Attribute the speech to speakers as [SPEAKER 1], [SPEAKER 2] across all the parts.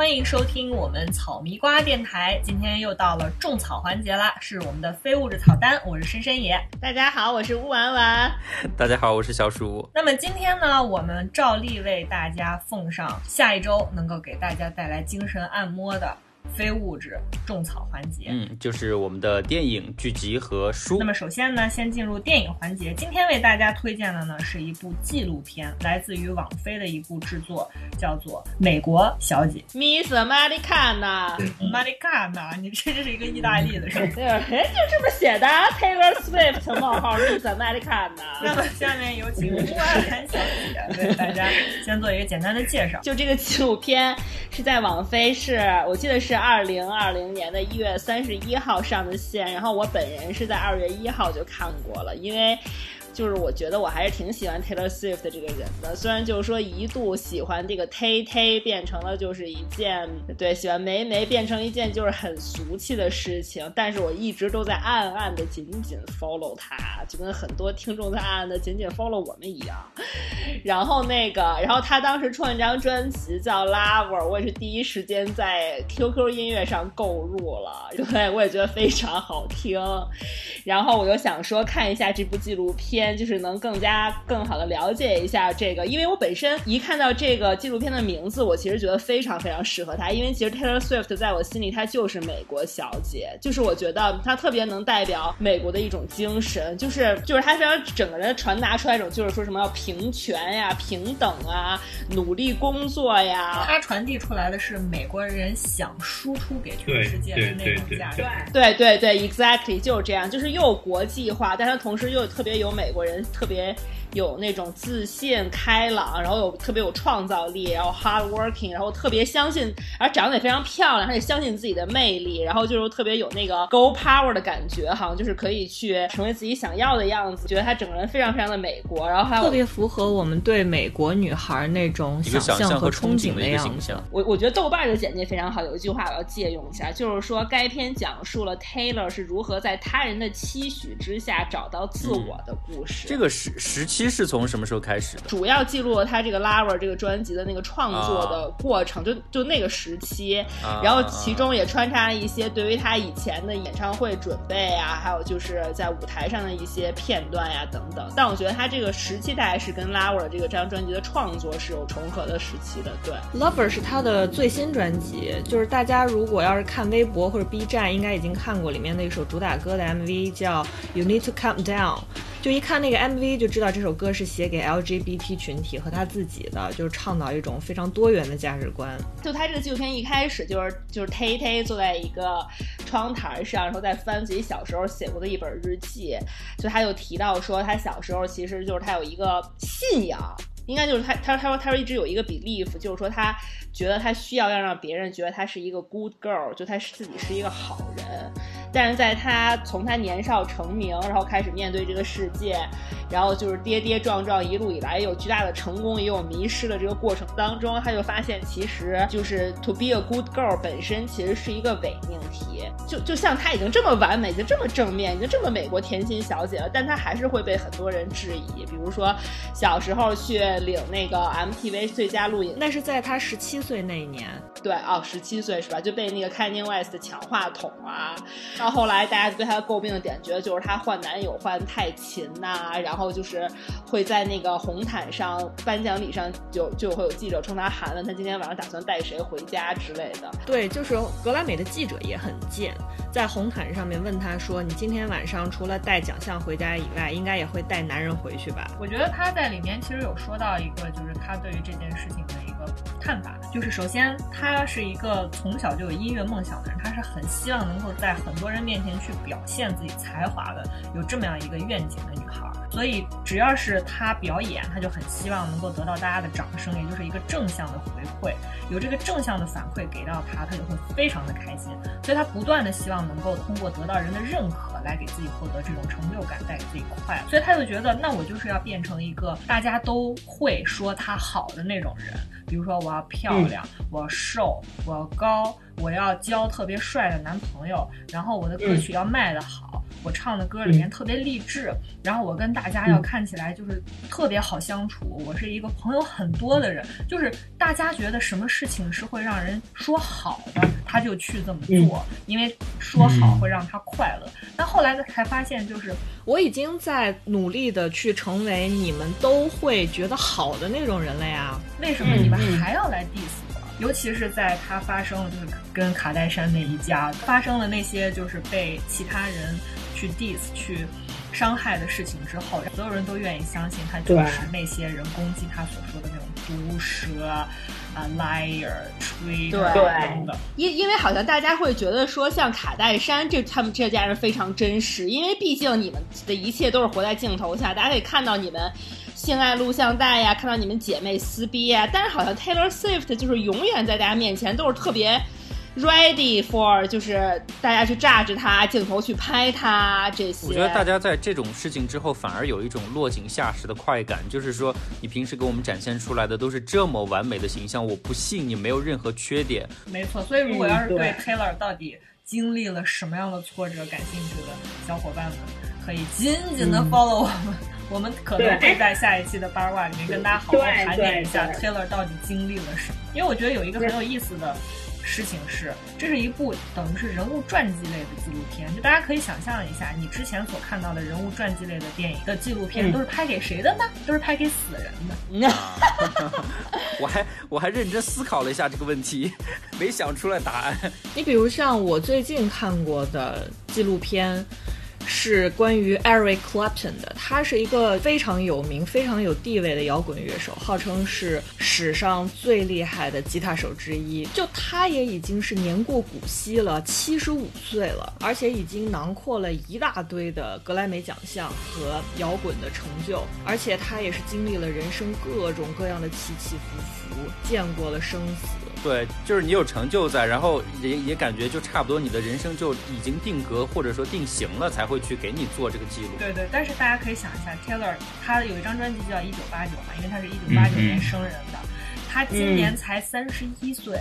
[SPEAKER 1] 欢迎收听我们草迷瓜电台。今天又到了种草环节啦，是我们的非物质草单，我是深深野。
[SPEAKER 2] 大家好，我是乌丸丸。
[SPEAKER 3] 大家好，我是小鼠。
[SPEAKER 1] 那么今天呢，我们照例为大家奉上下一周能够给大家带来精神按摩的。非物质种草环节，
[SPEAKER 3] 嗯，就是我们的电影、剧集和书。
[SPEAKER 1] 那么首先呢，先进入电影环节。今天为大家推荐的呢是一部纪录片，来自于网飞的一部制作，叫做《美国小姐》
[SPEAKER 2] ，Miss Americana。
[SPEAKER 1] Americana，你这这是一个意大利的，是吧？
[SPEAKER 2] 对，哎，就这么写的，Taylor Swift 冒号 Miss Americana。
[SPEAKER 1] 那么下面有请朱安兰小姐为大家先做一个简单的介绍。
[SPEAKER 2] 就这个纪录片是在网飞，是我记得是。二零二零年的一月三十一号上的线，然后我本人是在二月一号就看过了，因为。就是我觉得我还是挺喜欢 Taylor Swift 这个人的，虽然就是说一度喜欢这个 Tay Tay 变成了就是一件对喜欢梅梅变成一件就是很俗气的事情，但是我一直都在暗暗的紧紧 follow 他，就跟很多听众在暗暗的紧紧 follow 我们一样。然后那个，然后他当时出了一张专辑叫 Lover，我也是第一时间在 QQ 音乐上购入了，对我也觉得非常好听。然后我就想说看一下这部纪录片。就是能更加更好的了解一下这个，因为我本身一看到这个纪录片的名字，我其实觉得非常非常适合他，因为其实 Taylor Swift 在我心里她就是美国小姐，就是我觉得她特别能代表美国的一种精神，就是就是她非常整个人传达出来一种就是说什么要平权呀、平等啊、努力工作呀，
[SPEAKER 1] 她传递出来的是美国人想输出给全世界的那种价值，
[SPEAKER 2] 对对对，exactly 就是这样，就是又国际化，但是同时又特别有美。美国人特别。有那种自信、开朗，然后有特别有创造力，然后 hard working，然后特别相信，而长得也非常漂亮，而且相信自己的魅力，然后就是特别有那个 go power 的感觉，好像就是可以去成为自己想要的样子。觉得她整个人非常非常的美国，然后还有
[SPEAKER 1] 特别符合我们对美国女孩那种想
[SPEAKER 3] 象
[SPEAKER 1] 和憧憬
[SPEAKER 3] 的
[SPEAKER 1] 样子。
[SPEAKER 2] 我我觉得豆瓣的简介非常好，有一句话我要借用一下，就是说该片讲述了 Taylor 是如何在他人的期许之下找到自我的故事。
[SPEAKER 3] 这个时时期是从什么时候？开始的，
[SPEAKER 2] 主要记录了他这个《Lover》这个专辑的那个创作的过程，就就那个时期，然后其中也穿插了一些对于他以前的演唱会准备啊，还有就是在舞台上的一些片段呀等等。但我觉得他这个时期大概是跟《Lover》这个这张专辑的创作是有重合的时期的。对，《
[SPEAKER 1] Lover》是他的最新专辑，就是大家如果要是看微博或者 B 站，应该已经看过里面的一首主打歌的 MV，叫《You Need to Calm Down》。就一看那个 MV 就知道这首歌是写给 LGBT 群体和他自己的，就是倡导一种非常多元的价值观。
[SPEAKER 2] 就他这个纪录片一开始就是就是 Tay Tay 坐在一个窗台上，然后在翻自己小时候写过的一本日记，就他就提到说他小时候其实就是他有一个信仰。应该就是他，他说他说他说一直有一个 belief，就是说他觉得他需要要让别人觉得他是一个 good girl，就他是自己是一个好人。但是在他从他年少成名，然后开始面对这个世界，然后就是跌跌撞撞一路以来有巨大的成功，也有迷失的这个过程当中，他就发现其实就是 to be a good girl 本身其实是一个伪命题。就就像他已经这么完美，已经这么正面，已经这么美国甜心小姐了，但他还是会被很多人质疑。比如说小时候去。领那个 MTV 最佳录影，
[SPEAKER 1] 那是在他十七岁那一年。
[SPEAKER 2] 对，哦，十七岁是吧？就被那个 Kanye West 抢话筒啊。到后来，大家对他的诟病的点，觉得就是他换男友换太勤呐。然后就是会在那个红毯上颁奖礼上，就就会有记者冲他喊问他今天晚上打算带谁回家之类的。
[SPEAKER 1] 对，就是格莱美的记者也很贱，在红毯上面问他说：“你今天晚上除了带奖项回家以外，应该也会带男人回去吧？”我觉得他在里面其实有说到。一个就是他对于这件事情的一个看法，就是首先他是一个从小就有音乐梦想的人，他是很希望能够在很多人面前去表现自己才华的，有这么样一个愿景的女孩。所以只要是他表演，他就很希望能够得到大家的掌声，也就是一个正向的回馈。有这个正向的反馈给到他，他就会非常的开心。所以他不断的希望能够通过得到人的认可。来给自己获得这种成就感，带给自己快乐，所以他就觉得，那我就是要变成一个大家都会说他好的那种人。比如说，我要漂亮，我要瘦，我要高，我要交特别帅的男朋友，然后我的歌曲要卖得好，我唱的歌里面特别励志，然后我跟大家要看起来就是特别好相处，我是一个朋友很多的人，就是大家觉得什么事情是会让人说好的，他就去这么做，因为说好会让他快乐。但后来才发现，就是
[SPEAKER 2] 我已经在努力的去成为你们都会觉得好的那种人了呀，
[SPEAKER 1] 为什么你们还要来 diss？尤其是在他发生了就是跟卡戴珊那一家发生了那些就是被其他人去 diss 去伤害的事情之后，所有人都愿意相信他就是那些人攻击他所说的那种毒蛇啊 liar 吹
[SPEAKER 2] 对
[SPEAKER 1] 等等。
[SPEAKER 2] 因因为好像大家会觉得说像卡戴珊这他们这家人非常真实，因为毕竟你们的一切都是活在镜头下，大家可以看到你们。性爱录像带呀，看到你们姐妹撕逼呀，但是好像 Taylor Swift 就是永远在大家面前都是特别 ready for，就是大家去炸着他，镜头去拍他这些。
[SPEAKER 3] 我觉得大家在这种事情之后，反而有一种落井下石的快感，就是说你平时给我们展现出来的都是这么完美的形象，我不信你没有任何缺点。
[SPEAKER 1] 没错，所以如果要是对 Taylor 到底经历了什么样的挫折感兴趣的小伙伴们，可以紧紧的 follow 我们。我们可能会在下一期的八卦里面跟大家好好盘点一下 Taylor 到底经历了什么。因为我觉得有一个很有意思的事情是，这是一部等于是人物传记类的纪录片。就大家可以想象一下，你之前所看到的人物传记类的电影的纪录片，都是拍给谁的呢？都是拍给死人的。
[SPEAKER 3] 我还我还认真思考了一下这个问题，没想出来答案。
[SPEAKER 2] 你比如像我最近看过的纪录片。是关于 Eric Clapton 的，他是一个非常有名、非常有地位的摇滚乐手，号称是史上最厉害的吉他手之一。就他也已经是年过古稀了，七十五岁了，而且已经囊括了一大堆的格莱美奖项和摇滚的成就，而且他也是经历了人生各种各样的起起伏伏，见过了生死。
[SPEAKER 3] 对，就是你有成就在，然后也也感觉就差不多，你的人生就已经定格或者说定型了，才会去给你做这个记录。
[SPEAKER 1] 对对，但是大家可以想一下，Taylor 他有一张专辑叫《一九八九》嘛，因为他是一九八九年生人的，他今年才三十一岁。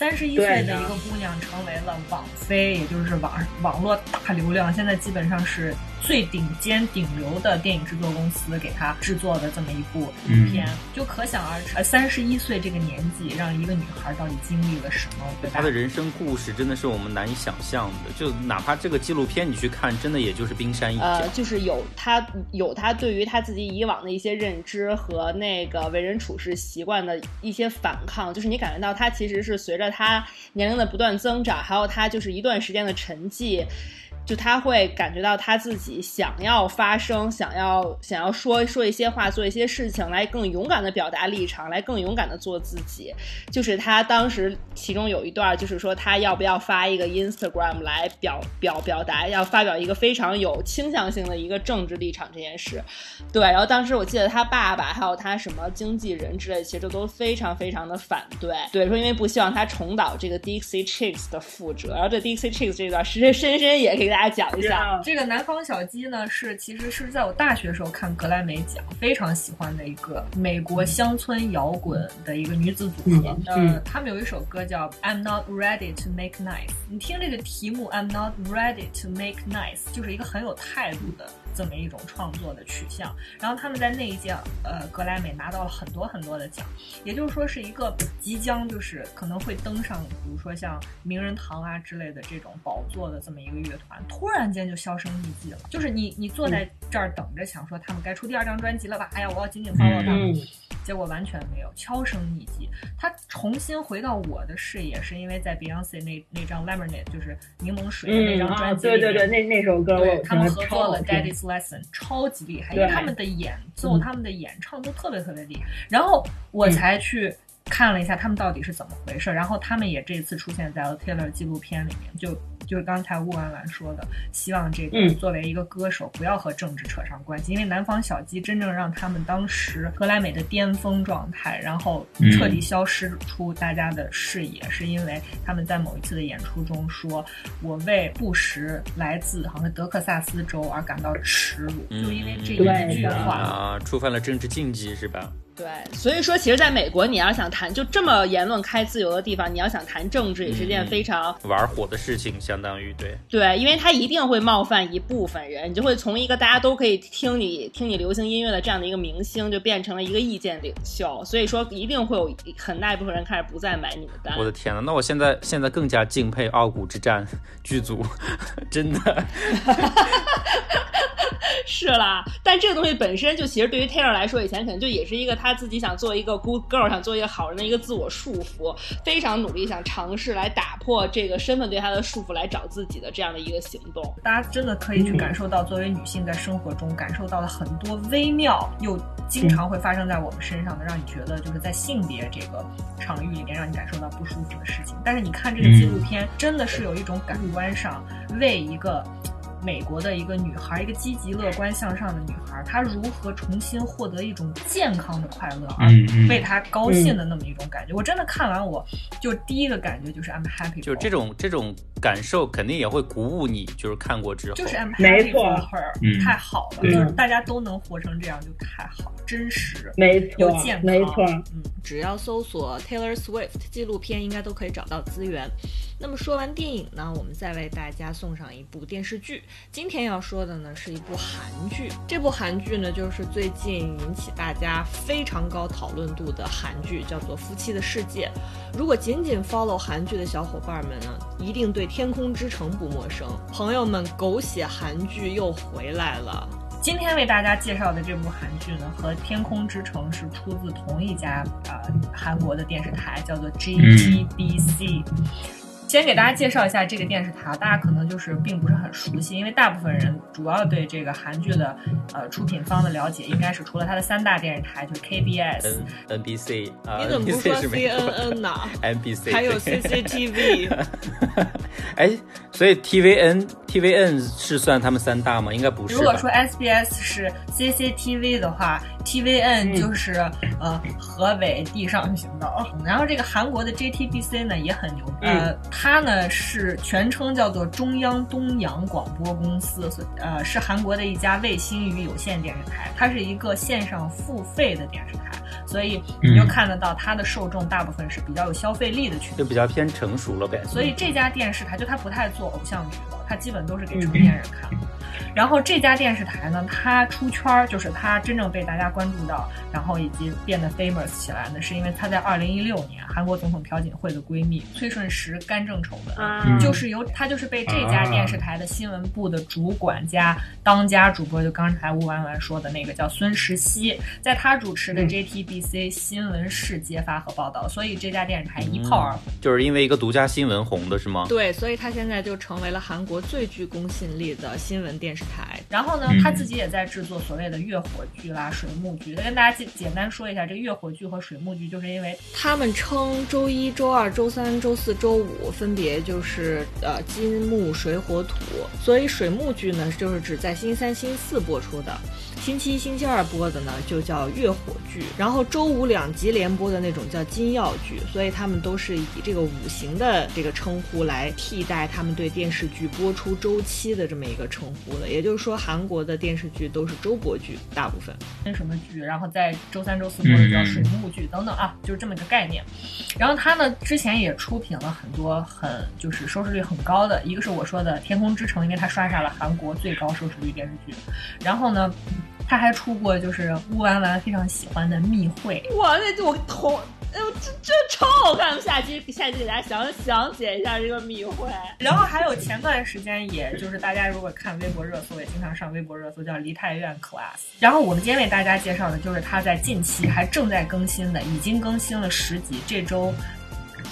[SPEAKER 1] 三十一岁的一个姑娘成为了网飞，也就是网网络大流量，现在基本上是最顶尖顶流的电影制作公司给她制作的这么一部影片，就可想而知，三十一岁这个年纪，让一个女孩到底经历了什么？
[SPEAKER 3] 她的人生故事真的是我们难以想象的，就哪怕这个纪录片你去看，真的也就是冰山一角。
[SPEAKER 2] 呃，就是有她有她对于她自己以往的一些认知和那个为人处事习惯的一些反抗，就是你感觉到她其实是随着。他年龄的不断增长，还有他就是一段时间的沉寂。就他会感觉到他自己想要发声，想要想要说说一些话，做一些事情，来更勇敢的表达立场，来更勇敢的做自己。就是他当时其中有一段，就是说他要不要发一个 Instagram 来表表表达，要发表一个非常有倾向性的一个政治立场这件事。对，然后当时我记得他爸爸还有他什么经纪人之类，其实都非常非常的反对。对，说因为不希望他重蹈这个 Dixie Chicks 的覆辙。然后这 Dixie Chicks 这段深深深也给大家。大家讲一下，
[SPEAKER 1] 这个南方小鸡呢，是其实是在我大学时候看格莱美奖，非常喜欢的一个美国乡村摇滚的一个女子组合。呃，他们有一首歌叫《I'm Not Ready to Make Nice》，你听这个题目《I'm Not Ready to Make Nice》，就是一个很有态度的。这么一种创作的取向，然后他们在那一届呃格莱美拿到了很多很多的奖，也就是说是一个即将就是可能会登上比如说像名人堂啊之类的这种宝座的这么一个乐团，突然间就销声匿迹了。就是你你坐在这儿等着想说他们该出第二张专辑了吧？哎呀，我要紧紧 follow 他们，结果完全没有，悄声匿迹。他重新回到我的视野，是因为在 Beyonce 那那张 Lemonade 就是柠檬水的那张专辑
[SPEAKER 4] 里，对对对，那那首歌，
[SPEAKER 1] 对他们合作了 Lesson 超级厉害，因为他们的演奏、他们的演唱都特别特别厉害。然后我才去看了一下他们到底是怎么回事。然后他们也这次出现在了 Taylor 纪录片里面，就就是刚才乌婉婉说的，希望这个作为一个歌手不要和政治扯上关系。因为南方小鸡真正让他们当时格莱美的巅峰状态，然后彻底消失出大家的视野，是因为他们在某一次的演出中说：“我为布什来自好像德克萨斯州而感到耻辱。”就因为这一句话
[SPEAKER 3] 啊，触犯了政治禁忌是吧？
[SPEAKER 2] 对，所以说，其实在美国，你要想谈就这么言论开自由的地方，你要想谈政治，也是件非常
[SPEAKER 3] 玩火的事情，相当于对
[SPEAKER 2] 对，因为他一定会冒犯一部分人，你就会从一个大家都可以听你听你流行音乐的这样的一个明星，就变成了一个意见领袖。所以说，一定会有很大一部分人开始不再买你的单。
[SPEAKER 3] 我的天呐，那我现在现在更加敬佩《傲骨之战》剧组，真的。
[SPEAKER 2] 是啦，但这个东西本身就其实对于 Taylor 来说，以前可能就也是一个他自己想做一个 good girl，想做一个好人的一个自我束缚，非常努力想尝试来打破这个身份对他的束缚，来找自己的这样的一个行动。
[SPEAKER 1] 大家真的可以去感受到，作为女性在生活中感受到了很多微妙又经常会发生在我们身上的，让你觉得就是在性别这个场域里面让你感受到不舒服的事情。但是你看这个纪录片，真的是有一种感官上为一个。美国的一个女孩，一个积极乐观向上的女孩，她如何重新获得一种健康的快乐，而为她高兴的那么一种感觉？我真的看完，我就第一个感觉就是 I'm happy。
[SPEAKER 3] 就这种这种感受，肯定也会鼓舞你。就是看过之后，
[SPEAKER 1] 就是 I'm happy for her，太好了，就是大家都能活成这样，就太好，真实，
[SPEAKER 4] 没错，
[SPEAKER 1] 又健康，
[SPEAKER 4] 没错。
[SPEAKER 1] 嗯，
[SPEAKER 2] 只要搜索 Taylor Swift 纪录片，应该都可以找到资源。那么说完电影呢，我们再为大家送上一部电视剧。今天要说的呢是一部韩剧，这部韩剧呢就是最近引起大家非常高讨论度的韩剧，叫做《夫妻的世界》。如果仅仅 follow 韩剧的小伙伴们呢，一定对《天空之城》不陌生。朋友们，狗血韩剧又回来了。
[SPEAKER 1] 今天为大家介绍的这部韩剧呢，和《天空之城》是出自同一家呃韩国的电视台，叫做 JTBC。先给大家介绍一下这个电视台，大家可能就是并不是很熟悉，因为大部分人主要对这个韩剧的呃出品方的了解，应该是除了它的三大电视台，就是 KBS、
[SPEAKER 3] NBC 啊，
[SPEAKER 2] 你怎么不说 CNN 呢？
[SPEAKER 3] NBC
[SPEAKER 2] 还有 CCTV。
[SPEAKER 3] 哎，所以 TVN TVN 是算他们三大吗？应该不是。
[SPEAKER 1] 如果说 SBS 是 CCTV 的话，TVN 就是呃河北地上行道。然后这个韩国的 JTBC 呢也很牛，呃。它呢是全称叫做中央东洋广播公司，呃，是韩国的一家卫星与有线电视台。它是一个线上付费的电视台，所以你就看得到它的受众大部分是比较有消费力的群，
[SPEAKER 3] 就比较偏成熟了呗。
[SPEAKER 1] 所以这家电视台就它不太做偶像剧了，它基本都是给成年人看。然后这家电视台呢，它出圈儿，就是它真正被大家关注到，然后以及变得 famous 起来呢，是因为它在二零一六年韩国总统朴槿惠的闺蜜崔顺实干政丑闻，就是由她就是被这家电视台的新闻部的主管加当家主播，就刚才吴婉婉说的那个叫孙石熙，在他主持的 JTBC 新闻室揭发和报道，所以这家电视台一炮而红，
[SPEAKER 3] 就是因为一个独家新闻红的是吗？
[SPEAKER 2] 对，所以他现在就成为了韩国最具公信力的新闻电视。台，
[SPEAKER 1] 然后呢，他自己也在制作所谓的月火剧啦、水木剧。再跟大家简简单说一下，这个月火剧和水木剧，就是因为
[SPEAKER 2] 他们称周一周二、周三、周四周五分别就是呃金木水火土，所以水木剧呢，就是指在星期三、星期四播出的。星期一、星期二播的呢，就叫月火剧，然后周五两集连播的那种叫金曜剧，所以他们都是以这个五行的这个称呼来替代他们对电视剧播出周期的这么一个称呼的。也就是说，韩国的电视剧都是周播剧，大部分
[SPEAKER 1] 那什么剧，然后在周三、周四播的叫水木剧等等啊，就是这么一个概念。然后他呢，之前也出品了很多很就是收视率很高的，一个是我说的《天空之城》，因为他刷下了韩国最高收视率电视剧。然后呢。他还出过就是乌丸丸非常喜欢的《密会》，
[SPEAKER 2] 哇，那我头，哎呦，这这超好看！下期下期给大家详详解一下这个《密会》。
[SPEAKER 1] 然后还有前段时间，也就是大家如果看微博热搜，也经常上微博热搜，叫《梨泰院 Class》。然后我们今天为大家介绍的就是他在近期还正在更新的，已经更新了十集，这周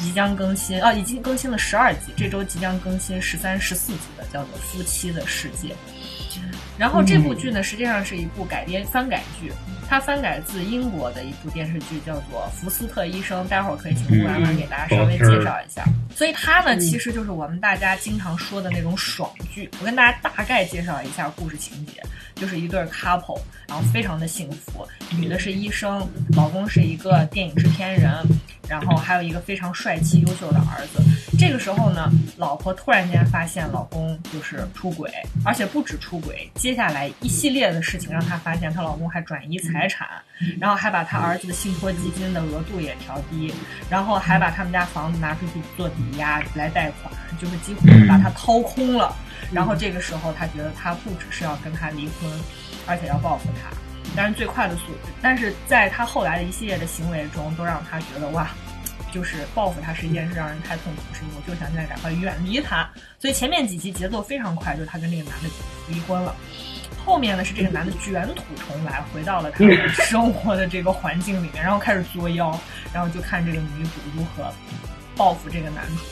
[SPEAKER 1] 即将更新，啊，已经更新了十二集，这周即将更新十三、十四集的，叫做《夫妻的世界》。然后这部剧呢，实际上是一部改编翻改剧，它翻改自英国的一部电视剧，叫做《福斯特医生》。待会儿可以请顾婉婉给大家稍微介绍一下。所以它呢，其实就是我们大家经常说的那种爽剧。我跟大家大概介绍一下故事情节，就是一对 couple，然后非常的幸福，女的是医生，老公是一个电影制片人。然后还有一个非常帅气优秀的儿子。这个时候呢，老婆突然间发现老公就是出轨，而且不止出轨，接下来一系列的事情让她发现她老公还转移财产，然后还把她儿子的信托基金的额度也调低，然后还把他们家房子拿出去做抵押来贷款，就是几乎把他掏空了。然后这个时候，他觉得他不只是要跟他离婚，而且要报复他。但是最快的速度，但是在她后来的一系列的行为中，都让他觉得哇。就是报复他是一件事让人太痛苦的事情，我就想现在赶快远离他。所以前面几集节奏非常快，就是他跟这个男的离婚了。后面呢是这个男的卷土重来，回到了他们 生活的这个环境里面，然后开始作妖，然后就看这个女主如何报复这个男主。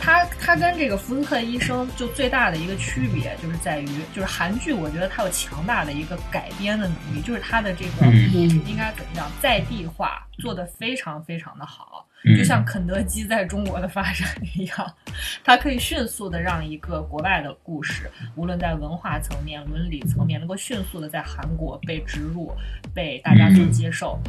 [SPEAKER 1] 他他跟这个福斯特医生就最大的一个区别就是在于，就是韩剧我觉得它有强大的一个改编的能力，就是它的这个应该怎么样在地化做的非常非常的好。就像肯德基在中国的发展一样，它可以迅速的让一个国外的故事，无论在文化层面、伦理层面，能够迅速的在韩国被植入，被大家所接受。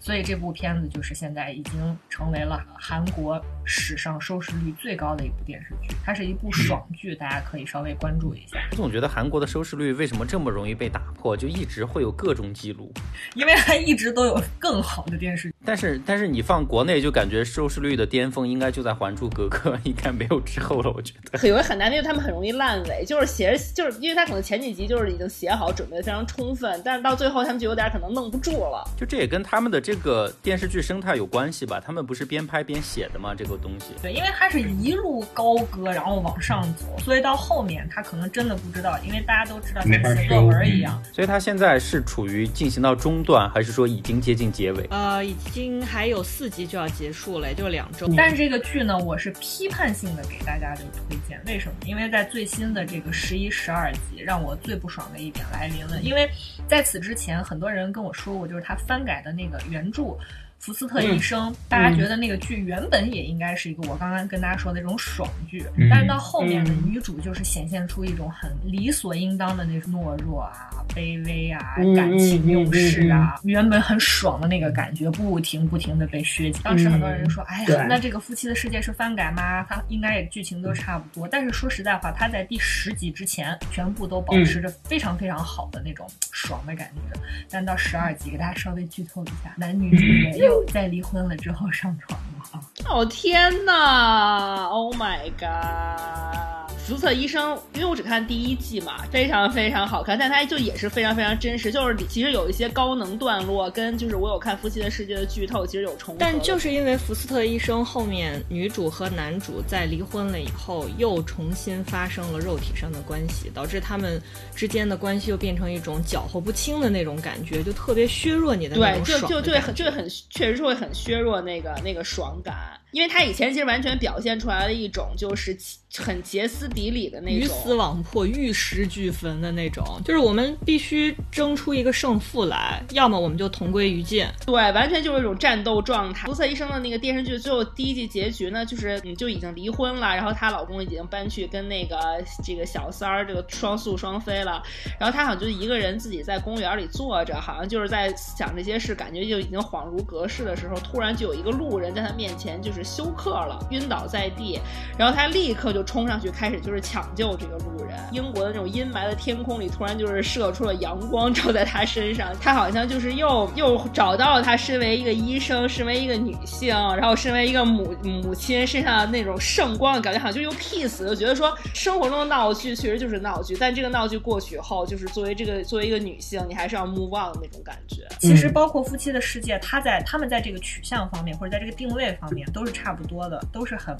[SPEAKER 1] 所以这部片子就是现在已经成为了韩国史上收视率最高的一部电视剧。它是一部爽剧，大家可以稍微关注一下。
[SPEAKER 3] 我总觉得韩国的收视率为什么这么容易被打破，就一直会有各种记录，
[SPEAKER 1] 因为它一直都有更好的电视剧。
[SPEAKER 3] 但是但是你放国内就感觉收视率的巅峰应该就在《还珠格格》，应该没有之后了。我觉得
[SPEAKER 2] 有个很难，因为他们很容易烂尾，就是写着就是因为他可能前几集就是已经写好，准备的非常充分，但是到最后他们就有点可能弄不住了。
[SPEAKER 3] 就这也跟他们的。这个电视剧生态有关系吧？他们不是边拍边写的吗？这个东西，
[SPEAKER 1] 对，因为它是一路高歌，然后往上走，所以到后面他可能真的不知道，因为大家都知道像写作文一样。
[SPEAKER 3] 所以他现在是处于进行到中段，还是说已经接近结尾？
[SPEAKER 1] 呃，已经还有四集就要结束了，也就两周。但是这个剧呢，我是批判性的给大家就推荐，为什么？因为在最新的这个十一、十二集，让我最不爽的一点来临了。因为在此之前，很多人跟我说过，就是他翻改的那个原。援助福斯特医生，大家觉得那个剧原本也应该是一个我刚刚跟大家说的那种爽剧，但是到后面的女主就是显现出一种很理所应当的那种懦弱啊、卑微啊、感情用事啊，原本很爽的那个感觉，不停不停的被削减。当时很多人说：“哎呀，那这个夫妻的世界是翻改吗？它应该也剧情都差不多。”但是说实在话，他在第十集之前全部都保持着非常非常好的那种爽的感觉，但到十二集，给大家稍微剧透一下，男女主角。在离婚了之后上床了，
[SPEAKER 2] 哦天哪！Oh my god！福斯特医生，因为我只看第一季嘛，非常非常好看，但它就也是非常非常真实，就是其实有一些高能段落跟就是我有看《夫妻的世界》的剧透，其实有重合。
[SPEAKER 1] 但就是因为福斯特医生后面女主和男主在离婚了以后，又重新发生了肉体上的关系，导致他们之间的关系又变成一种搅和不清的那种感觉，就特别削弱你的那种爽。
[SPEAKER 2] 对，就就就很就很确实是会很削弱那个那个爽感。因为他以前其实完全表现出来了一种就是很歇斯底里的那种，
[SPEAKER 1] 鱼死网破、玉石俱焚的那种，就是我们必须争出一个胜负来，要么我们就同归于尽。
[SPEAKER 2] 对，完全就是一种战斗状态。福瑟医生的那个电视剧最后第一季结局呢，就是你就已经离婚了，然后她老公已经搬去跟那个这个小三儿这个双宿双飞了，然后她好像就一个人自己在公园里坐着，好像就是在想这些事，感觉就已经恍如隔世的时候，突然就有一个路人在她面前就是。休克了，晕倒在地，然后他立刻就冲上去，开始就是抢救这个路人。英国的那种阴霾的天空里，突然就是射出了阳光，照在他身上。他好像就是又又找到了他身为一个医生，身为一个女性，然后身为一个母母亲身上的那种圣光的感觉，好像就又 peace，就觉得说生活中的闹剧确实就是闹剧，但这个闹剧过去后，就是作为这个作为一个女性，你还是要 move on 的那种感觉。其实包括夫妻的世界，他在他们在这个取向方面，或者在这个定位方面，都是。差不多的都是很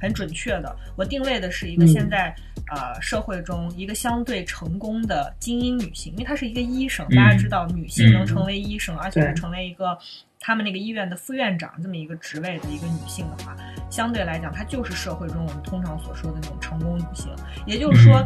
[SPEAKER 2] 很准确的。我定位的是一个现在呃社会中一个相对成功的精英女性，因为她是一个医生。大家知道，女性能成为医生，而且是成为一个。他们那个医院的副院长这么一个职位的一个女性的话，相对来讲，她就是社会中我们通常所说的那种成功女性。也就是说，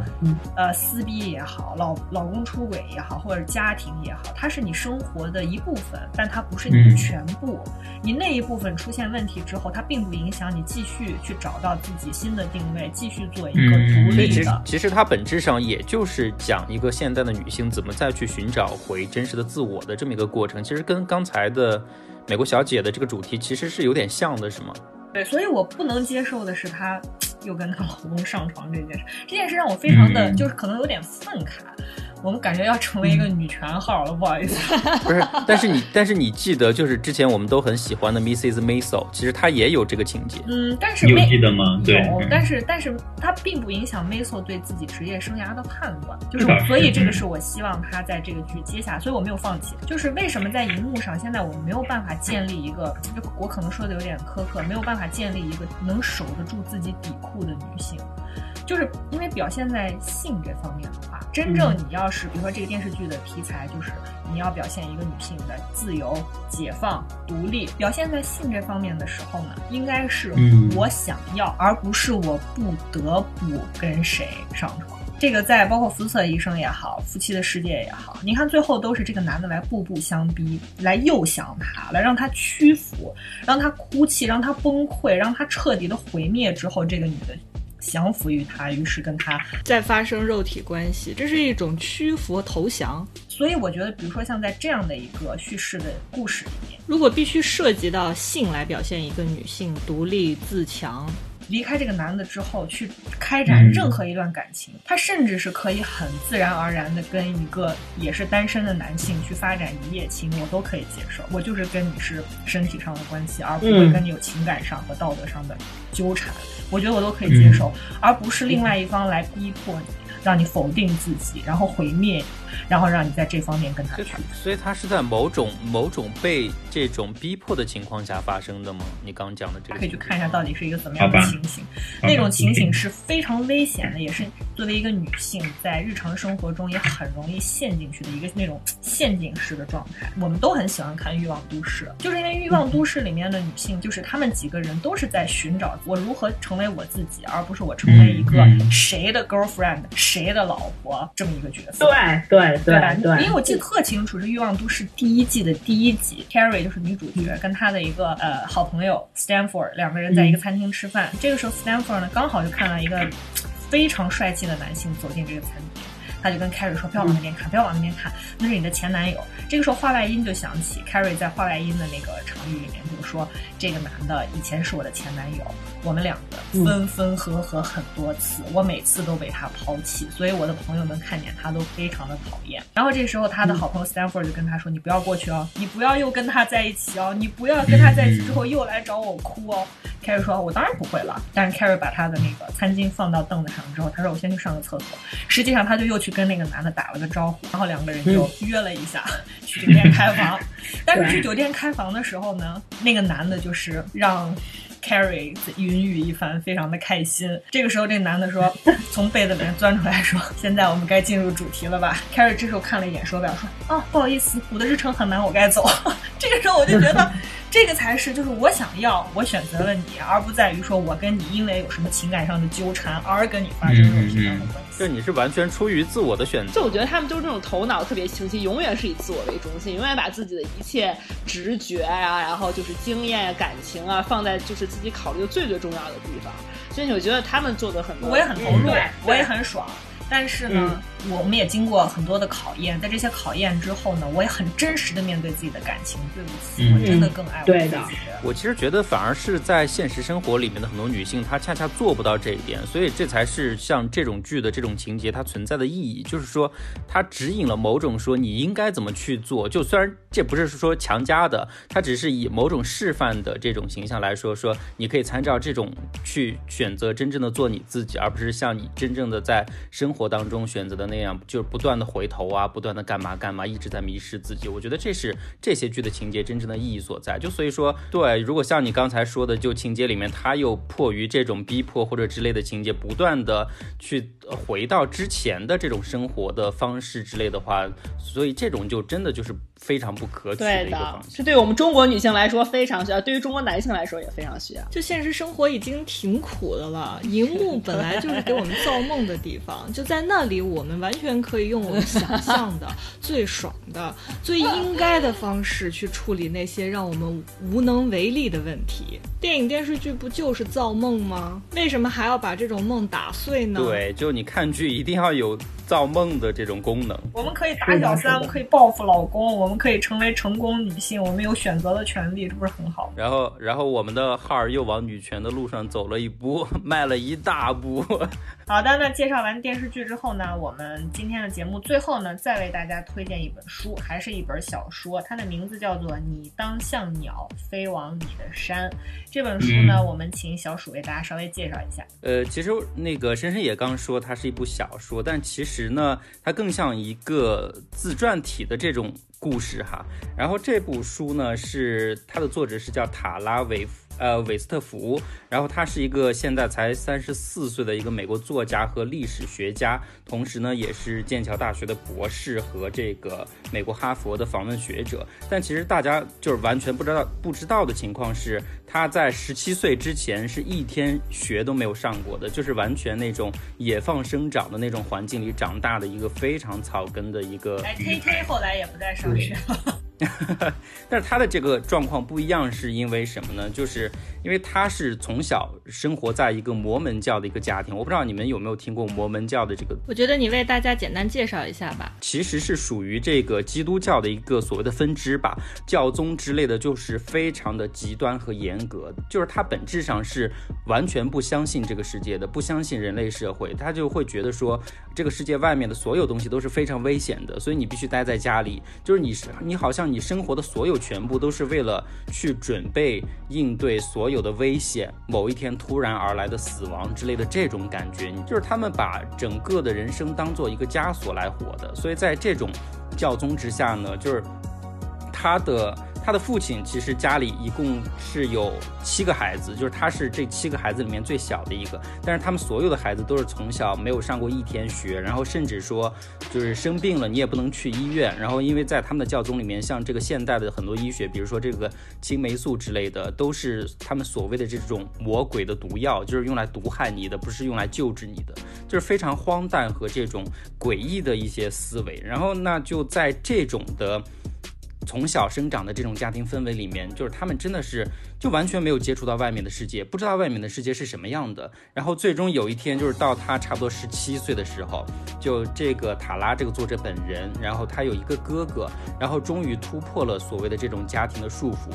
[SPEAKER 2] 呃，撕逼也好，老老公出轨也好，或者家庭也好，它是你生活的一部分，但它不是你的全部。你那一部分出现问题之后，它并不影响你继续去找到自己新的定位，继续做一个独立
[SPEAKER 3] 的。其实它本质上也就是讲一个现代的女性怎么再去寻找回真实的自我的这么一个过程。其实跟刚才的。美国小姐的这个主题其实是有点像的，是吗？
[SPEAKER 1] 对，所以我不能接受的是她又跟她老公上床这件事，这件事让我非常的就是可能有点愤慨。我们感觉要成为一个女权号了，不好意思。
[SPEAKER 3] 不是，但是你，但是你记得，就是之前我们都很喜欢的 Mrs. Maisel，其实她也有这个情节。
[SPEAKER 1] 嗯，但是
[SPEAKER 4] 有记得吗？
[SPEAKER 1] 有，但是但是她并不影响 Maisel 对自己职业生涯的判断。就是，所以这个是我希望她在这个剧接下，所以我没有放弃。就是为什么在荧幕上，现在我没有办法建立一个，我可能说的有点苛刻，没有办法建立一个能守得住自己底裤的女性。就是因为表现在性这方面的话，真正你要是比如说这个电视剧的题材，就是你要表现一个女性的自由、解放、独立，表现在性这方面的时候呢，应该是我想要，而不是我不得不跟谁上床。这个在包括福瑟医生也好，夫妻的世界也好，你看最后都是这个男的来步步相逼，来诱降他，来让他屈服，让他哭泣，让他崩溃，让他彻底的毁灭之后，这个女的。降服于他，于是跟他
[SPEAKER 2] 再发生肉体关系，这是一种屈服投降。
[SPEAKER 1] 所以我觉得，比如说像在这样的一个叙事的故事里面，
[SPEAKER 2] 如果必须涉及到性来表现一个女性独立自强。
[SPEAKER 1] 离开这个男的之后，去开展任何一段感情，他甚至是可以很自然而然的跟一个也是单身的男性去发展一夜情，我都可以接受。我就是跟你是身体上的关系，而不会跟你有情感上和道德上的纠缠。我觉得我都可以接受，而不是另外一方来逼迫你。让你否定自己，然后毁灭，然后让你在这方面跟他去。
[SPEAKER 3] 所以，他是在某种某种被这种逼迫的情况下发生的吗？你刚讲的这个，
[SPEAKER 1] 可以去看一下到底是一个怎么样的情形。那种情形是非常危险的，也是作为一个女性在日常生活中也很容易陷进去的一个那种陷阱式的状态。我们都很喜欢看《欲望都市》，就是因为《欲望都市》里面的女性，就是她们几个人都是在寻找我如何成为我自己，而不是我成为一个谁的 girlfriend。谁的老婆这么一个角色？
[SPEAKER 5] 对对对
[SPEAKER 1] 吧？
[SPEAKER 5] 对，
[SPEAKER 1] 因为我记得特清楚，是《欲望都市》第一季的第一集，Carrie 就是女主角，跟她的一个呃好朋友 Stanford 两个人在一个餐厅吃饭。这个时候，Stanford 呢刚好就看到一个非常帅气的男性走进这个餐厅，他就跟 Carrie 说：“不要往那边看，不要往那边看，那是你的前男友。”这个时候话外音就响起，Carrie 在话外音的那个场域里面就说：“这个男的以前是我的前男友。”我们两个分分合合很多次，我每次都被他抛弃，所以我的朋友们看见他都非常的讨厌。然后这时候他的好朋友 Stanford 就跟他说：“你不要过去哦，你不要又跟他在一起哦，你不要跟他在一起之后又来找我哭哦。” Carrie 说：“我当然不会了。”但是 Carrie 把他的那个餐巾放到凳子上之后，他说：“我先去上个厕所。”实际上他就又去跟那个男的打了个招呼，然后两个人就约了一下去酒店开房。但是去酒店开房的时候呢，那个男的就是让。Carrie 云雨一番，非常的开心。这个时候，这男的说，从被子里面钻出来说：“现在我们该进入主题了吧？”Carrie 这时候看了一眼手表，说：“哦，不好意思，我的日程很满，我该走。”这个时候我就觉得。这个才是，就是我想要，我选择了你，而不在于说我跟你因为有什么情感上的纠缠而跟你发生肉体上的关系。
[SPEAKER 3] 就你是完全出于自我的选择。
[SPEAKER 2] 就我觉得他们就是那种头脑特别清晰，永远是以自我为中心，永远把自己的一切直觉啊，然后就是经验、感情啊，放在就是自己考虑的最最重要的地方。所以我觉得他们做的很多，
[SPEAKER 1] 我也很投入，我也很爽。但是呢，我们也经过很多的考验，在这些考验之后呢，我也很真实的面对自己的感情。对不起，我真的更爱我自己。
[SPEAKER 3] 我其实觉得，反而是在现实生活里面的很多女性，她恰恰做不到这一点，所以这才是像这种剧的这种情节它存在的意义，就是说它指引了某种说你应该怎么去做。就虽然这不是说强加的，它只是以某种示范的这种形象来说，说你可以参照这种去选择真正的做你自己，而不是像你真正的在生。活当中选择的那样，就是不断的回头啊，不断的干嘛干嘛，一直在迷失自己。我觉得这是这些剧的情节真正的意义所在。就所以说，对，如果像你刚才说的，就情节里面他又迫于这种逼迫或者之类的情节，不断的去回到之前的这种生活的方式之类的话，所以这种就真的就是。非常不可取的一个方式，
[SPEAKER 2] 是对我们中国女性来说非常需要，对于中国男性来说也非常需要。
[SPEAKER 1] 就现实生活已经挺苦的了，荧幕本来就是给我们造梦的地方，就在那里，我们完全可以用我们想象的最爽的、最应该的方式去处理那些让我们无能为力的问题。电影电视剧不就是造梦吗？为什么还要把这种梦打碎呢？
[SPEAKER 3] 对，就你看剧一定要有造梦的这种功能。
[SPEAKER 1] 我们可以打小三，我们可以报复老公，我们可以成为成功女性，我们有选择的权利，这不是很好？
[SPEAKER 3] 然后，然后我们的号儿又往女权的路上走了一步，迈了一大步。
[SPEAKER 1] 好的，那介绍完电视剧之后呢，我们今天的节目最后呢，再为大家推荐一本书，还是一本小说，它的名字叫做《你当像鸟飞往你的山》。这本书呢，我们请小鼠为大家稍微介绍一下。
[SPEAKER 3] 呃，其实那个深深也刚说它是一部小说，但其实呢，它更像一个自传体的这种故事哈。然后这部书呢，是它的作者是叫塔拉维夫。呃，韦斯特福，然后他是一个现在才三十四岁的一个美国作家和历史学家，同时呢也是剑桥大学的博士和这个美国哈佛的访问学者。但其实大家就是完全不知道不知道的情况是，他在十七岁之前是一天学都没有上过的，就是完全那种野放生长的那种环境里长大的一个非常草根的一个。
[SPEAKER 1] 哎，K K 后来也不再上学了。
[SPEAKER 3] 但是他的这个状况不一样，是因为什么呢？就是因为他是从小生活在一个摩门教的一个家庭。我不知道你们有没有听过摩门教的这个？
[SPEAKER 2] 我觉得你为大家简单介绍一下吧。
[SPEAKER 3] 其实是属于这个基督教的一个所谓的分支吧，教宗之类的，就是非常的极端和严格。就是他本质上是完全不相信这个世界的，不相信人类社会，他就会觉得说这个世界外面的所有东西都是非常危险的，所以你必须待在家里。就是你是你好像。你生活的所有全部都是为了去准备应对所有有的危险，某一天突然而来的死亡之类的这种感觉，就是他们把整个的人生当做一个枷锁来活的。所以在这种教宗之下呢，就是他的。他的父亲其实家里一共是有七个孩子，就是他是这七个孩子里面最小的一个。但是他们所有的孩子都是从小没有上过一天学，然后甚至说就是生病了你也不能去医院。然后因为在他们的教宗里面，像这个现代的很多医学，比如说这个青霉素之类的，都是他们所谓的这种魔鬼的毒药，就是用来毒害你的，不是用来救治你的，就是非常荒诞和这种诡异的一些思维。然后那就在这种的。从小生长的这种家庭氛围里面，就是他们真的是就完全没有接触到外面的世界，不知道外面的世界是什么样的。然后最终有一天，就是到他差不多十七岁的时候，就这个塔拉这个作者本人，然后他有一个哥哥，然后终于突破了所谓的这种家庭的束缚，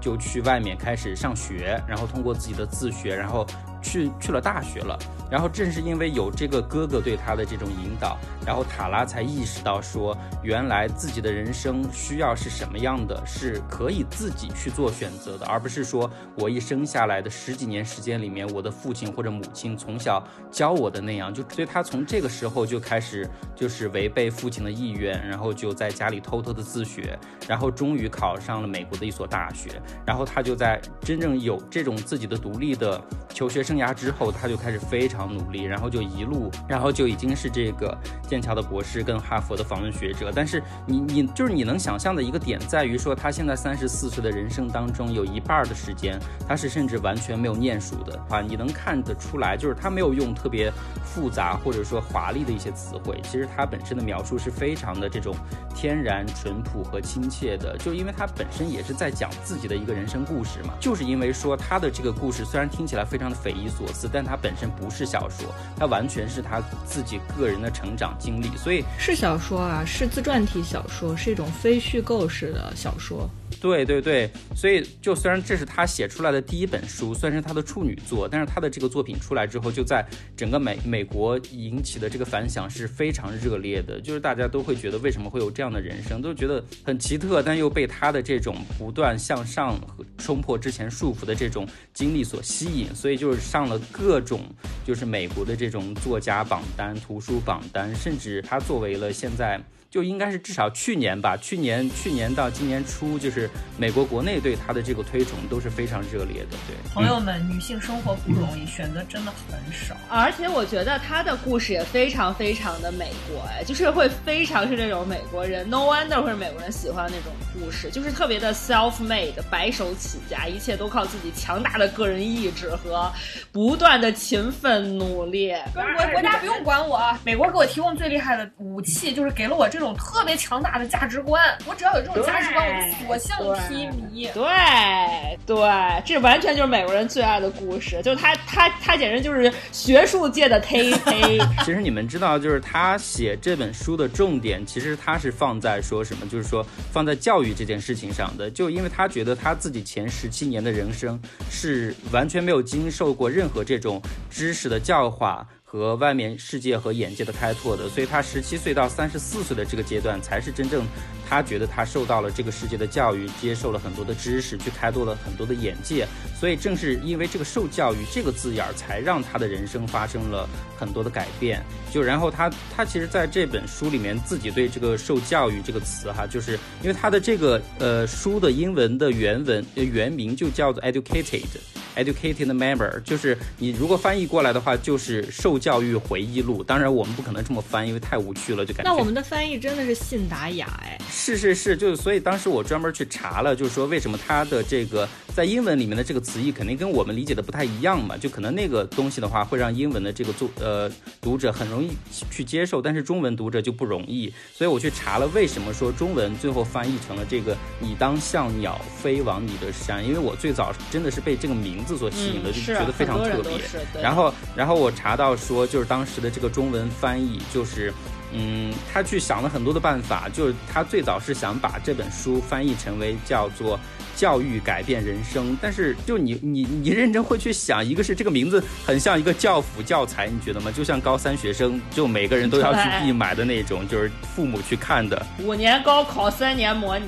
[SPEAKER 3] 就去外面开始上学，然后通过自己的自学，然后。去去了大学了，然后正是因为有这个哥哥对他的这种引导，然后塔拉才意识到说，原来自己的人生需要是什么样的，是可以自己去做选择的，而不是说我一生下来的十几年时间里面，我的父亲或者母亲从小教我的那样，就所以他从这个时候就开始就是违背父亲的意愿，然后就在家里偷偷的自学，然后终于考上了美国的一所大学，然后他就在真正有这种自己的独立的求学生。生涯之后，他就开始非常努力，然后就一路，然后就已经是这个剑桥的博士跟哈佛的访问学者。但是你你就是你能想象的一个点在于说，他现在三十四岁的人生当中，有一半的时间他是甚至完全没有念书的啊！你能看得出来，就是他没有用特别复杂或者说华丽的一些词汇，其实他本身的描述是非常的这种天然、淳朴和亲切的。就因为他本身也是在讲自己的一个人生故事嘛，就是因为说他的这个故事虽然听起来非常的匪夷。所思，但它本身不是小说，它完全是他自己个人的成长经历，所以
[SPEAKER 2] 是小说啊，是自传体小说，是一种非虚构式的小说。
[SPEAKER 3] 对对对，所以就虽然这是他写出来的第一本书，算是他的处女作，但是他的这个作品出来之后，就在整个美美国引起的这个反响是非常热烈的，就是大家都会觉得为什么会有这样的人生，都觉得很奇特，但又被他的这种不断向上和冲破之前束缚的这种经历所吸引，所以就是上了各种就是美国的这种作家榜单、图书榜单，甚至他作为了现在。就应该是至少去年吧，去年去年到今年初，就是美国国内对他的这个推崇都是非常热烈的。对，
[SPEAKER 1] 朋友们，女性生活不容易，选择真的很少。
[SPEAKER 2] 而且我觉得他的故事也非常非常的美国，哎，就是会非常是那种美国人，no wonder 会是美国人喜欢那种故事，就是特别的 self made，白手起家，一切都靠自己强大的个人意志和不断的勤奋努力。
[SPEAKER 1] 国国家不用管我，美国给我提供最厉害的武器，就是给了我这种特别强大的价值观。我只要有这种价值观，我就所向披靡。
[SPEAKER 2] 对对，这完全就是美国人最爱的故事，就是他他他简直就是学术界的 T T。
[SPEAKER 3] 其实你们知道，就是他写这本书的重点，其实他是放在说什么，就是说放在教育这件事情上的，就因为他觉得他自己前十七年的人生是完全没有经受过任何这种知识的教化。和外面世界和眼界的开拓的，所以他十七岁到三十四岁的这个阶段，才是真正他觉得他受到了这个世界的教育，接受了很多的知识，去开拓了很多的眼界。所以正是因为这个受教育这个字眼儿，才让他的人生发生了很多的改变。就然后他他其实在这本书里面自己对这个受教育这个词哈，就是因为他的这个呃书的英文的原文原名就叫做 educated。Educated member 就是你如果翻译过来的话，就是受教育回忆录。当然我们不可能这么翻，因为太无趣了，就感觉。
[SPEAKER 1] 那我们的翻译真的是信达雅哎。
[SPEAKER 3] 是是是，就是所以当时我专门去查了，就是说为什么他的这个在英文里面的这个词义肯定跟我们理解的不太一样嘛？就可能那个东西的话会让英文的这个作呃读者很容易去接受，但是中文读者就不容易。所以我去查了为什么说中文最后翻译成了这个“你当像鸟飞往你的山”，因为我最早真的是被这个名。字所吸引的就觉得非常特别，然后然后我查到说就是当时的这个中文翻译就是，嗯，他去想了很多的办法，就是他最早是想把这本书翻译成为叫做教育改变人生，但是就你你你认真会去想，一个是这个名字很像一个教辅教材，你觉得吗？就像高三学生就每个人都要去必买的那种，就是父母去看的
[SPEAKER 2] 五年高考三年模拟。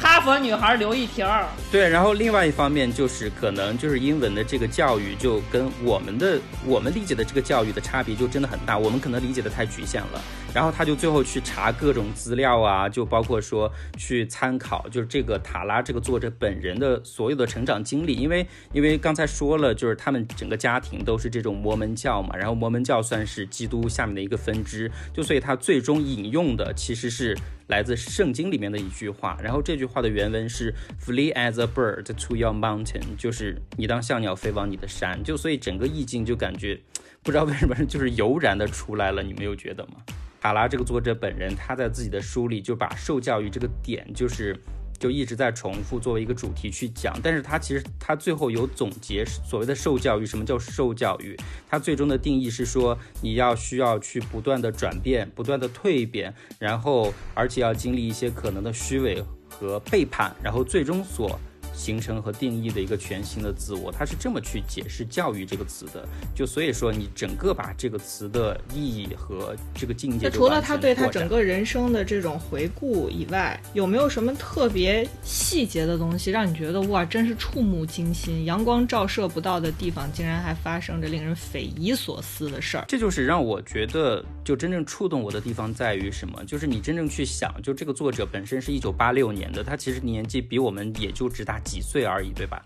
[SPEAKER 2] 哈佛女孩刘一婷，
[SPEAKER 3] 对，然后另外一方面就是可能就是英文的这个教育就跟我们的我们理解的这个教育的差别就真的很大，我们可能理解的太局限了。然后他就最后去查各种资料啊，就包括说去参考，就是这个塔拉这个作者本人的所有的成长经历，因为因为刚才说了，就是他们整个家庭都是这种摩门教嘛，然后摩门教算是基督下面的一个分支，就所以他最终引用的其实是。来自圣经里面的一句话，然后这句话的原文是 "Flee as a bird to your mountain"，就是你当像鸟飞往你的山，就所以整个意境就感觉不知道为什么就是油然的出来了，你没有觉得吗？卡拉这个作者本人他在自己的书里就把受教育这个点就是。就一直在重复作为一个主题去讲，但是他其实他最后有总结所谓的受教育，什么叫受教育？他最终的定义是说，你要需要去不断的转变，不断的蜕变，然后而且要经历一些可能的虚伪和背叛，然后最终所。形成和定义的一个全新的自我，他是这么去解释“教育”这个词的。就所以说，你整个把这个词的意义和这个境界，
[SPEAKER 1] 除了他对他整个人生的这种回顾以外，有没有什么特别细节的东西，让你觉得哇，真是触目惊心？阳光照射不到的地方，竟然还发生着令人匪夷所思的事儿。
[SPEAKER 3] 这就是让我觉得，就真正触动我的地方在于什么？就是你真正去想，就这个作者本身是一九八六年的，他其实年纪比我们也就只大。几岁而已，对吧？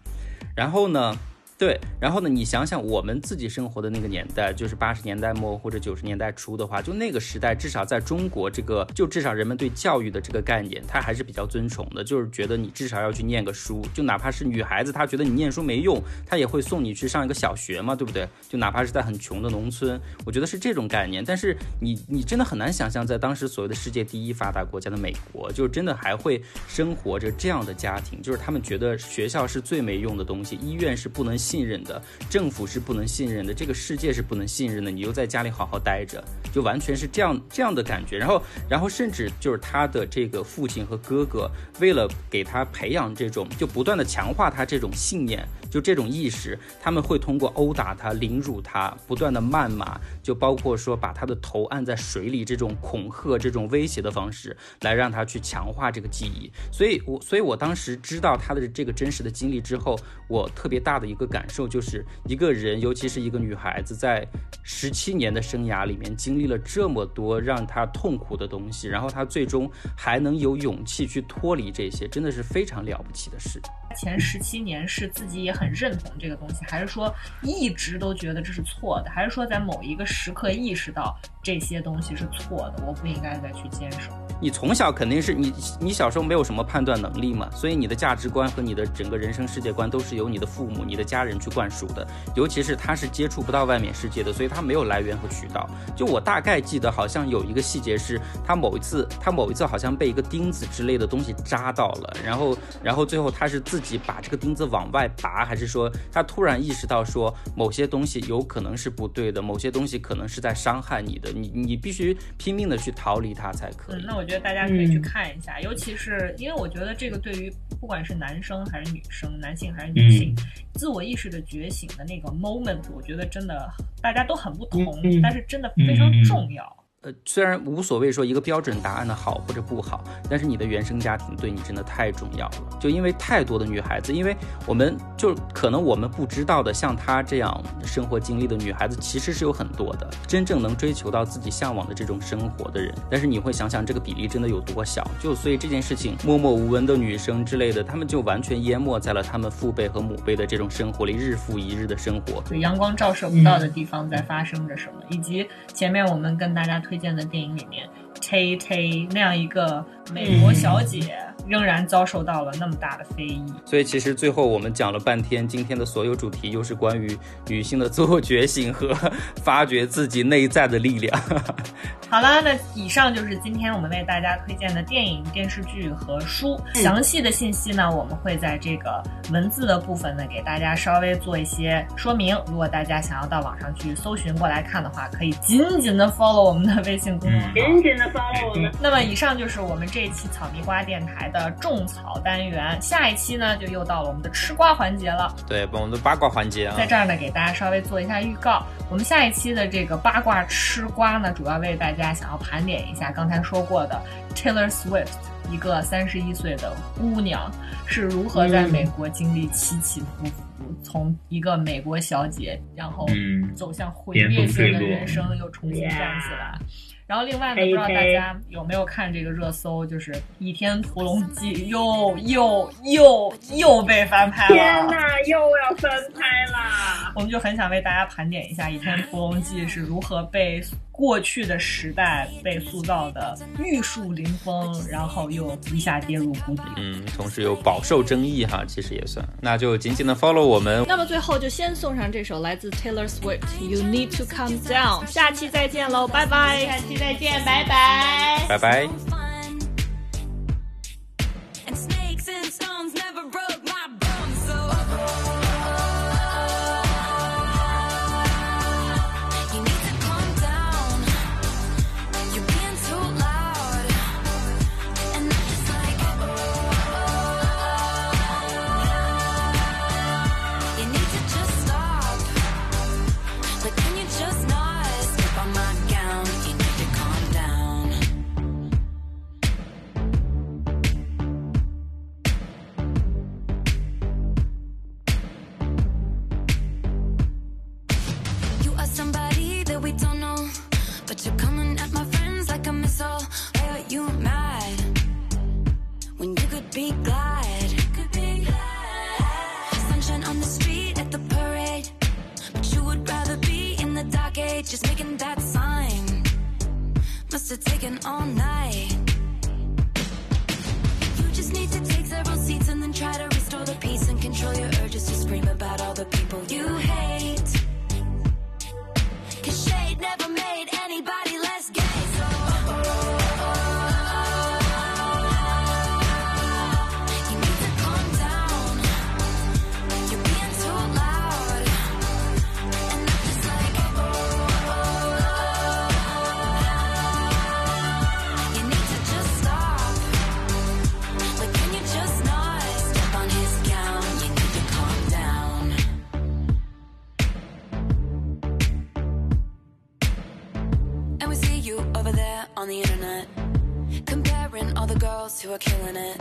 [SPEAKER 3] 然后呢？对，然后呢？你想想，我们自己生活的那个年代，就是八十年代末或者九十年代初的话，就那个时代，至少在中国，这个就至少人们对教育的这个概念，他还是比较尊崇的，就是觉得你至少要去念个书，就哪怕是女孩子，她觉得你念书没用，她也会送你去上一个小学嘛，对不对？就哪怕是在很穷的农村，我觉得是这种概念。但是你你真的很难想象，在当时所谓的世界第一发达国家的美国，就真的还会生活着这样的家庭，就是他们觉得学校是最没用的东西，医院是不能信任的。政府是不能信任的，这个世界是不能信任的，你又在家里好好待着，就完全是这样这样的感觉。然后，然后甚至就是他的这个父亲和哥哥，为了给他培养这种，就不断的强化他这种信念。就这种意识，他们会通过殴打他、凌辱他、不断的谩骂，就包括说把他的头按在水里这种恐吓、这种威胁的方式，来让他去强化这个记忆。所以，我所以我当时知道他的这个真实的经历之后，我特别大的一个感受就是，一个人，尤其是一个女孩子，在十七年的生涯里面经历了这么多让她痛苦的东西，然后她最终还能有勇气去脱离这些，真的是非常了不起的事。
[SPEAKER 1] 前十七年是自己也很认同这个东西，还是说一直都觉得这是错的，还是说在某一个时刻意识到这些东西是错的，我不应该再去坚守？
[SPEAKER 3] 你从小肯定是你，你小时候没有什么判断能力嘛，所以你的价值观和你的整个人生世界观都是由你的父母、你的家人。人去灌输的，尤其是他是接触不到外面世界的，所以他没有来源和渠道。就我大概记得，好像有一个细节是，他某一次，他某一次好像被一个钉子之类的东西扎到了，然后，然后最后他是自己把这个钉子往外拔，还是说他突然意识到说某些东西有可能是不对的，某些东西可能是在伤害你的，你你必须拼命的去逃离它才可以。
[SPEAKER 1] 那我觉得大家可以去看一下，尤其是因为我觉得这个对于不管是男生还是女生，男性还是女性，自我意识的觉醒的那个 moment，我觉得真的大家都很不同，但是真的非常重要。
[SPEAKER 3] 呃，虽然无所谓说一个标准答案的好或者不好，但是你的原生家庭对你真的太重要了。就因为太多的女孩子，因为我们就可能我们不知道的，像她这样生活经历的女孩子其实是有很多的，真正能追求到自己向往的这种生活的人。但是你会想想这个比例真的有多小？就所以这件事情默默无闻的女生之类的，她们就完全淹没在了她们父辈和母辈的这种生活里，日复一日的生活，
[SPEAKER 1] 阳光照射不到的地方在发生着什么，以及前面我们跟大家。推荐的电影里面，Tay Tay 那样一个美国小姐。仍然遭受到了那么大的非议，
[SPEAKER 3] 所以其实最后我们讲了半天，今天的所有主题又是关于女性的自我觉醒和 发掘自己内在的力量。
[SPEAKER 1] 好了，那以上就是今天我们为大家推荐的电影、电视剧和书。详细的信息呢，我们会在这个文字的部分呢给大家稍微做一些说明。如果大家想要到网上去搜寻过来看的话，可以紧紧的 follow 我们的微信公众号，
[SPEAKER 2] 紧紧的 follow 我们。
[SPEAKER 1] 那么以上就是我们这一期草泥瓜电台的。的种草单元，下一期呢就又到了我们的吃瓜环节了。
[SPEAKER 3] 对，我们的八卦环节啊，
[SPEAKER 1] 在这儿呢给大家稍微做一下预告。我们下一期的这个八卦吃瓜呢，主要为大家想要盘点一下刚才说过的 Taylor Swift，一个三十一岁的姑娘是如何在美国经历起起伏伏，从一个美国小姐，然后走向毁灭性的人生，又重新站起来。然后另外呢，不知道大家有没有看这个热搜，就是《倚天屠龙记》又又又又被翻拍了。
[SPEAKER 2] 天呐，又要翻拍了！
[SPEAKER 1] 我们就很想为大家盘点一下《倚天屠龙记》是如何被。过去的时代被塑造的玉树临风，然后又一下跌入谷底，
[SPEAKER 3] 嗯，同时又饱受争议哈，其实也算，那就紧紧的 follow 我们。
[SPEAKER 1] 那么最后就先送上这首来自 Taylor Swift You Need to Calm Down，下期再见喽，拜拜，
[SPEAKER 2] 下期再见，拜拜，
[SPEAKER 3] 拜拜。
[SPEAKER 4] in it.